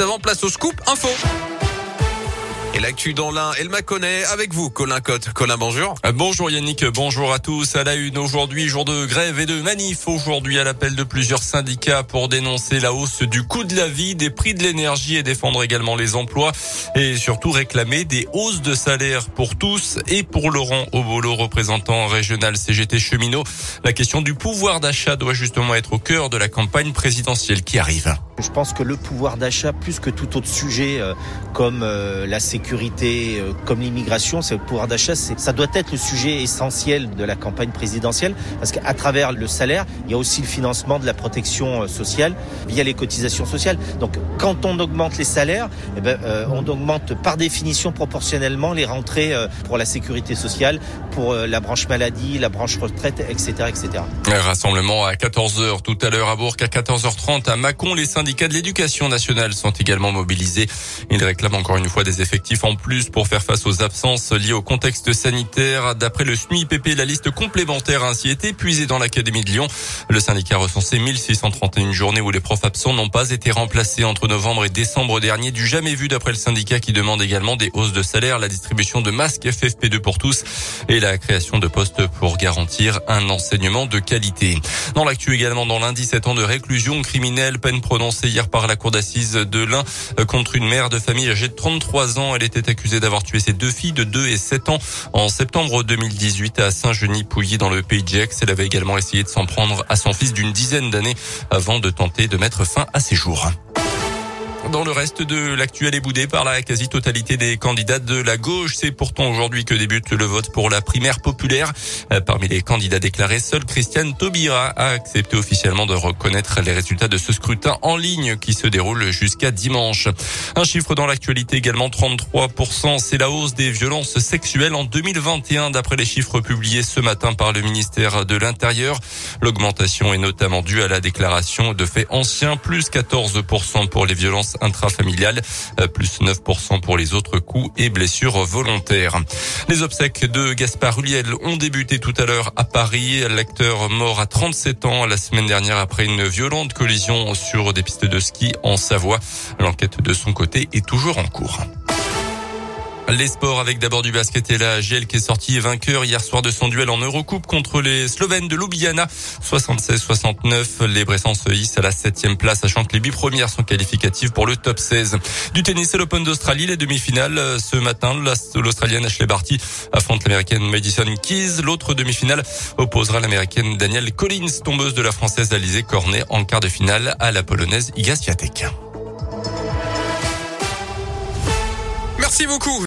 avant, place au scoop info. Et l'actu dans l'un, elle m'a connaît avec vous, Colin Cotte. Colin, bonjour. Euh, bonjour Yannick, bonjour à tous. À la une aujourd'hui, jour de grève et de manif. Aujourd'hui, à l'appel de plusieurs syndicats pour dénoncer la hausse du coût de la vie, des prix de l'énergie et défendre également les emplois. Et surtout réclamer des hausses de salaire pour tous et pour Laurent Obolo, représentant régional CGT cheminot. La question du pouvoir d'achat doit justement être au cœur de la campagne présidentielle qui arrive. Je pense que le pouvoir d'achat, plus que tout autre sujet euh, comme euh, la sécurité, euh, comme l'immigration, c'est le pouvoir d'achat, ça doit être le sujet essentiel de la campagne présidentielle, parce qu'à travers le salaire, il y a aussi le financement de la protection sociale via les cotisations sociales. Donc, quand on augmente les salaires, eh ben, on augmente par définition proportionnellement les rentrées pour la sécurité sociale, pour la branche maladie, la branche retraite, etc., etc. rassemblement à 14 h tout à l'heure à Bourg, à 14h30 à Mâcon, les syndicats de l'éducation nationale sont également mobilisés. Ils réclament encore une fois des effectifs en plus pour faire face aux absences liées au contexte sanitaire. D'après le SMIPP, la liste complémentaire a ainsi été épuisée dans l'Académie de Lyon. Le syndicat a recensé 1631 journées où les profs absents n'ont pas été remplacés entre novembre et décembre dernier. Du jamais vu d'après le syndicat qui demande également des hausses de salaire, la distribution de masques FFP2 pour tous et la création de postes pour garantir un enseignement de qualité. Dans l'actu également, dans lundi, 7 ans de réclusion criminelle, peine prononcée hier par la cour d'assises de l'Ain contre une mère de famille âgée de 33 ans. Elle était accusée d'avoir tué ses deux filles de 2 et 7 ans en septembre 2018 à Saint-Genis-Pouilly dans le pays de Gex. Elle avait également essayé de s'en prendre à son fils d'une dizaine d'années avant de tenter de mettre fin à ses jours. Dans le reste de l'actuel est boudé par la quasi-totalité des candidats de la gauche. C'est pourtant aujourd'hui que débute le vote pour la primaire populaire. Euh, parmi les candidats déclarés, seul Christiane Taubira a accepté officiellement de reconnaître les résultats de ce scrutin en ligne qui se déroule jusqu'à dimanche. Un chiffre dans l'actualité également, 33%. C'est la hausse des violences sexuelles en 2021 d'après les chiffres publiés ce matin par le ministère de l'Intérieur. L'augmentation est notamment due à la déclaration de faits anciens, plus 14% pour les violences intrafamiliale, euh, plus 9% pour les autres coups et blessures volontaires. Les obsèques de Gaspard Huliel ont débuté tout à l'heure à Paris. L'acteur mort à 37 ans la semaine dernière après une violente collision sur des pistes de ski en Savoie. L'enquête de son côté est toujours en cours. Les sports avec d'abord du basket et la GL qui est sorti vainqueur hier soir de son duel en Eurocoupe contre les Slovènes de Ljubljana 76-69. Les Bressans se hissent à la septième place sachant que les huit premières sont qualificatives pour le top 16. Du tennis et l'Open d'Australie, les demi-finales ce matin. L'Australienne Ashley Barty affronte l'Américaine Madison Keys. L'autre demi-finale opposera l'Américaine Danielle Collins, tombeuse de la Française Alizé Cornet en quart de finale à la Polonaise Iga Swiatek. Merci beaucoup.